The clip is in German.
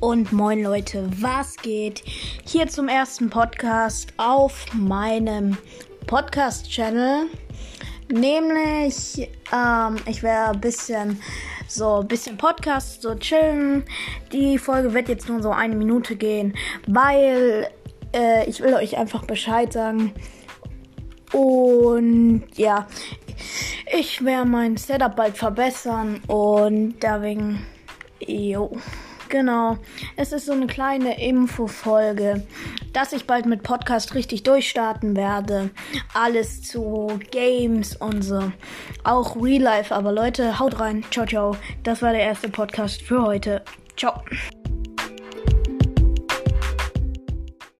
Und moin Leute, was geht? Hier zum ersten Podcast auf meinem Podcast-Channel. Nämlich, ähm, ich werde ein bisschen so ein bisschen Podcast, so chillen. Die Folge wird jetzt nur so eine Minute gehen, weil äh, ich will euch einfach Bescheid sagen. Und ja, ich werde mein Setup bald verbessern und deswegen, jo. Genau. Es ist so eine kleine Infofolge, dass ich bald mit Podcast richtig durchstarten werde. Alles zu Games und so. Auch Real Life. Aber Leute, haut rein. Ciao, ciao. Das war der erste Podcast für heute. Ciao.